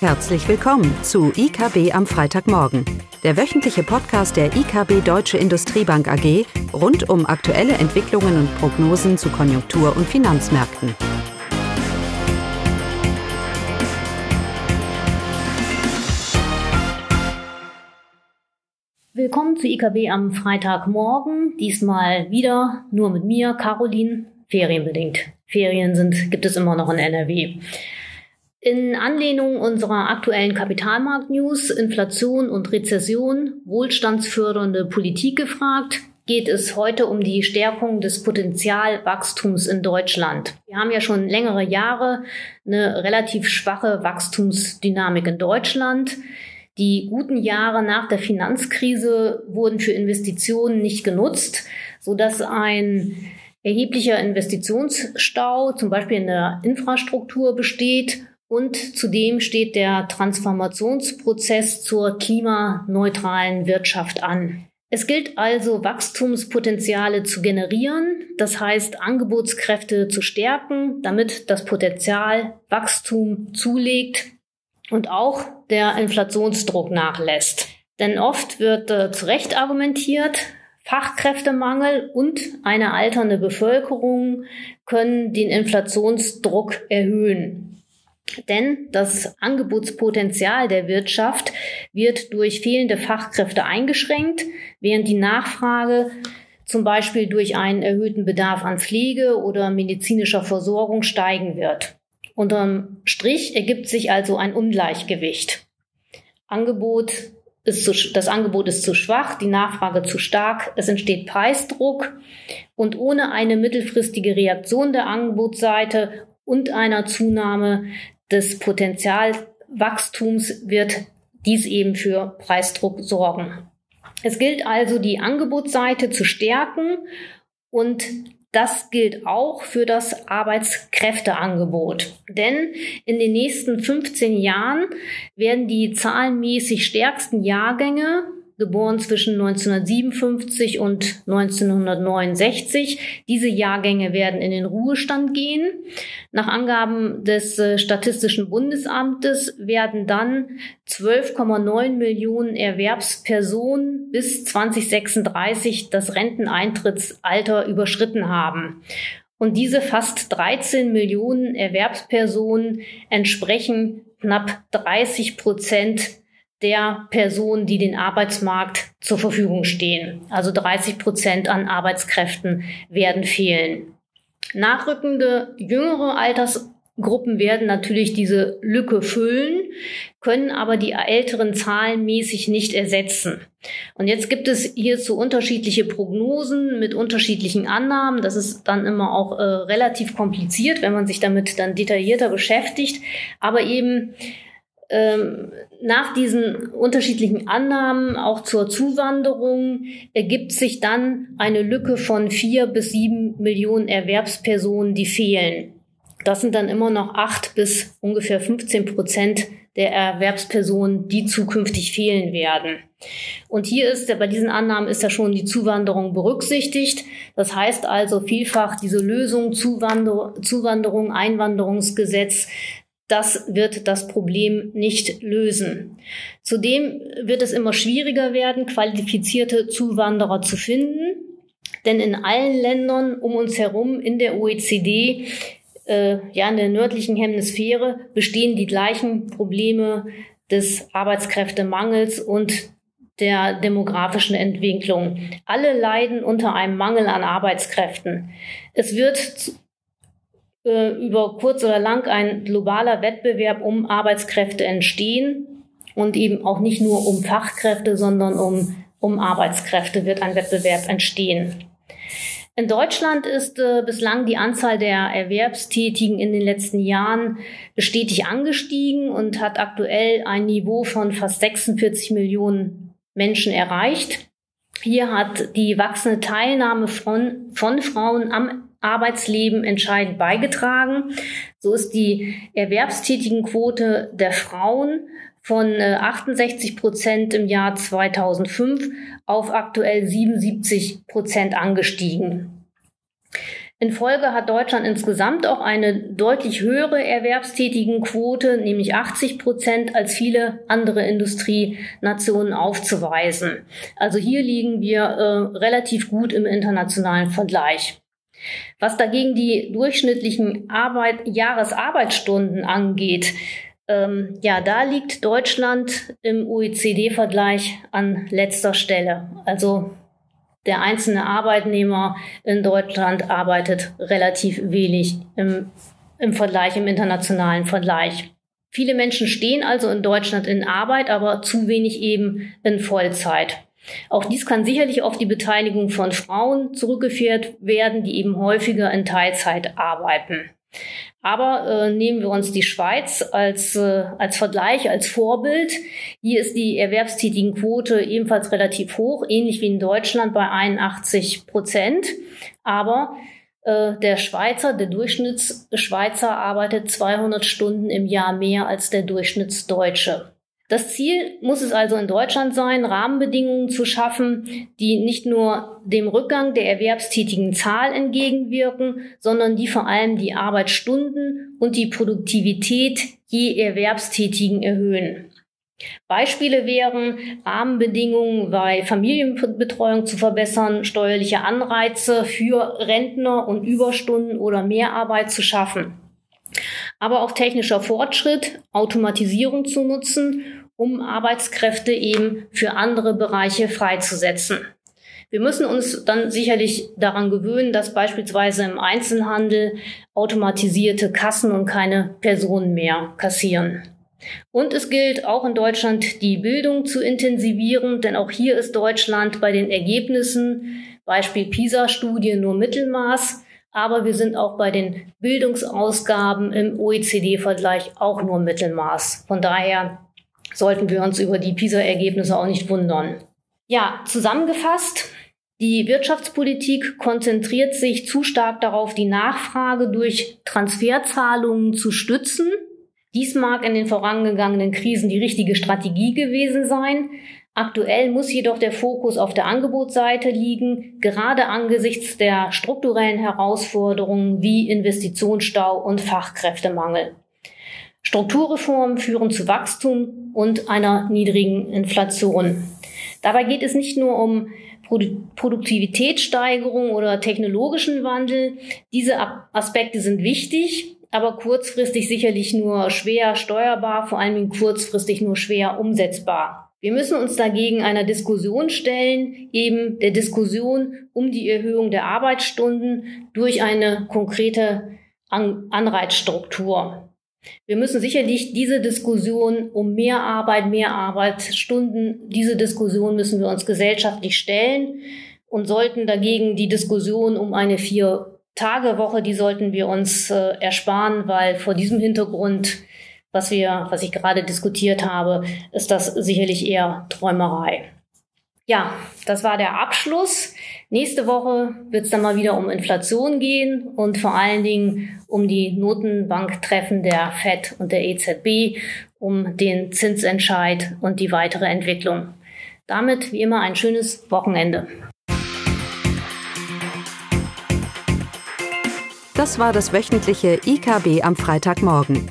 Herzlich willkommen zu IKB am Freitagmorgen, der wöchentliche Podcast der IKB Deutsche Industriebank AG rund um aktuelle Entwicklungen und Prognosen zu Konjunktur- und Finanzmärkten. Willkommen zu IKB am Freitagmorgen. Diesmal wieder nur mit mir, Caroline, ferienbedingt. Ferien sind, gibt es immer noch in NRW. In Anlehnung unserer aktuellen Kapitalmarkt-News Inflation und Rezession, wohlstandsfördernde Politik gefragt, geht es heute um die Stärkung des Potenzialwachstums in Deutschland. Wir haben ja schon längere Jahre eine relativ schwache Wachstumsdynamik in Deutschland. Die guten Jahre nach der Finanzkrise wurden für Investitionen nicht genutzt, sodass ein erheblicher Investitionsstau zum Beispiel in der Infrastruktur besteht und zudem steht der Transformationsprozess zur klimaneutralen Wirtschaft an. Es gilt also, Wachstumspotenziale zu generieren, das heißt Angebotskräfte zu stärken, damit das Potenzial Wachstum zulegt und auch der Inflationsdruck nachlässt. Denn oft wird äh, zu Recht argumentiert, Fachkräftemangel und eine alternde Bevölkerung können den Inflationsdruck erhöhen. Denn das Angebotspotenzial der Wirtschaft wird durch fehlende Fachkräfte eingeschränkt, während die Nachfrage zum Beispiel durch einen erhöhten Bedarf an Pflege oder medizinischer Versorgung steigen wird. Unterm Strich ergibt sich also ein Ungleichgewicht. Angebot ist zu, das Angebot ist zu schwach, die Nachfrage zu stark, es entsteht Preisdruck und ohne eine mittelfristige Reaktion der Angebotsseite und einer Zunahme des Potenzialwachstums wird dies eben für Preisdruck sorgen. Es gilt also, die Angebotsseite zu stärken und das gilt auch für das Arbeitskräfteangebot. Denn in den nächsten 15 Jahren werden die zahlenmäßig stärksten Jahrgänge geboren zwischen 1957 und 1969. Diese Jahrgänge werden in den Ruhestand gehen. Nach Angaben des äh, Statistischen Bundesamtes werden dann 12,9 Millionen Erwerbspersonen bis 2036 das Renteneintrittsalter überschritten haben. Und diese fast 13 Millionen Erwerbspersonen entsprechen knapp 30 Prozent der Personen, die den Arbeitsmarkt zur Verfügung stehen. Also 30 Prozent an Arbeitskräften werden fehlen. Nachrückende jüngere Altersgruppen werden natürlich diese Lücke füllen, können aber die älteren zahlenmäßig nicht ersetzen. Und jetzt gibt es hierzu unterschiedliche Prognosen mit unterschiedlichen Annahmen. Das ist dann immer auch äh, relativ kompliziert, wenn man sich damit dann detaillierter beschäftigt. Aber eben ähm, nach diesen unterschiedlichen Annahmen auch zur Zuwanderung ergibt sich dann eine Lücke von vier bis sieben Millionen Erwerbspersonen, die fehlen. Das sind dann immer noch acht bis ungefähr 15 Prozent der Erwerbspersonen, die zukünftig fehlen werden. Und hier ist bei diesen Annahmen ist ja schon die Zuwanderung berücksichtigt. Das heißt also vielfach diese Lösung Zuwander Zuwanderung, Einwanderungsgesetz das wird das Problem nicht lösen. Zudem wird es immer schwieriger werden, qualifizierte Zuwanderer zu finden, denn in allen Ländern um uns herum in der OECD, äh, ja in der nördlichen Hemisphäre, bestehen die gleichen Probleme des Arbeitskräftemangels und der demografischen Entwicklung. Alle leiden unter einem Mangel an Arbeitskräften. Es wird äh, über kurz oder lang ein globaler Wettbewerb um Arbeitskräfte entstehen und eben auch nicht nur um Fachkräfte, sondern um, um Arbeitskräfte wird ein Wettbewerb entstehen. In Deutschland ist äh, bislang die Anzahl der Erwerbstätigen in den letzten Jahren stetig angestiegen und hat aktuell ein Niveau von fast 46 Millionen Menschen erreicht. Hier hat die wachsende Teilnahme von, von Frauen am Arbeitsleben entscheidend beigetragen. So ist die Erwerbstätigenquote der Frauen von 68 äh, Prozent im Jahr 2005 auf aktuell 77 Prozent angestiegen. In Folge hat Deutschland insgesamt auch eine deutlich höhere Erwerbstätigenquote, nämlich 80 Prozent, als viele andere Industrienationen aufzuweisen. Also hier liegen wir äh, relativ gut im internationalen Vergleich. Was dagegen die durchschnittlichen Arbeit, Jahresarbeitsstunden angeht, ähm, ja, da liegt Deutschland im OECD-Vergleich an letzter Stelle. Also der einzelne Arbeitnehmer in Deutschland arbeitet relativ wenig im, im Vergleich, im internationalen Vergleich. Viele Menschen stehen also in Deutschland in Arbeit, aber zu wenig eben in Vollzeit. Auch dies kann sicherlich auf die Beteiligung von Frauen zurückgeführt werden, die eben häufiger in Teilzeit arbeiten. Aber äh, nehmen wir uns die Schweiz als, äh, als Vergleich, als Vorbild. Hier ist die Erwerbstätigenquote ebenfalls relativ hoch, ähnlich wie in Deutschland bei 81 Prozent. Aber äh, der Schweizer, der Durchschnittsschweizer arbeitet 200 Stunden im Jahr mehr als der Durchschnittsdeutsche. Das Ziel muss es also in Deutschland sein, Rahmenbedingungen zu schaffen, die nicht nur dem Rückgang der erwerbstätigen Zahl entgegenwirken, sondern die vor allem die Arbeitsstunden und die Produktivität je Erwerbstätigen erhöhen. Beispiele wären Rahmenbedingungen bei Familienbetreuung zu verbessern, steuerliche Anreize für Rentner und Überstunden oder Mehrarbeit zu schaffen aber auch technischer Fortschritt, Automatisierung zu nutzen, um Arbeitskräfte eben für andere Bereiche freizusetzen. Wir müssen uns dann sicherlich daran gewöhnen, dass beispielsweise im Einzelhandel automatisierte Kassen und keine Personen mehr kassieren. Und es gilt auch in Deutschland die Bildung zu intensivieren, denn auch hier ist Deutschland bei den Ergebnissen, Beispiel PISA-Studie, nur Mittelmaß aber wir sind auch bei den Bildungsausgaben im OECD-Vergleich auch nur Mittelmaß. Von daher sollten wir uns über die PISA-Ergebnisse auch nicht wundern. Ja, zusammengefasst, die Wirtschaftspolitik konzentriert sich zu stark darauf, die Nachfrage durch Transferzahlungen zu stützen. Dies mag in den vorangegangenen Krisen die richtige Strategie gewesen sein, Aktuell muss jedoch der Fokus auf der Angebotsseite liegen, gerade angesichts der strukturellen Herausforderungen wie Investitionsstau und Fachkräftemangel. Strukturreformen führen zu Wachstum und einer niedrigen Inflation. Dabei geht es nicht nur um Produktivitätssteigerung oder technologischen Wandel. Diese Aspekte sind wichtig, aber kurzfristig sicherlich nur schwer steuerbar, vor allem kurzfristig nur schwer umsetzbar. Wir müssen uns dagegen einer Diskussion stellen, eben der Diskussion um die Erhöhung der Arbeitsstunden durch eine konkrete An Anreizstruktur. Wir müssen sicherlich diese Diskussion um mehr Arbeit, mehr Arbeitsstunden, diese Diskussion müssen wir uns gesellschaftlich stellen und sollten dagegen die Diskussion um eine Vier-Tage-Woche, die sollten wir uns äh, ersparen, weil vor diesem Hintergrund was wir, was ich gerade diskutiert habe, ist das sicherlich eher Träumerei. Ja, das war der Abschluss. Nächste Woche wird es dann mal wieder um Inflation gehen und vor allen Dingen um die Notenbanktreffen der FED und der EZB, um den Zinsentscheid und die weitere Entwicklung. Damit wie immer ein schönes Wochenende. Das war das wöchentliche IKB am Freitagmorgen.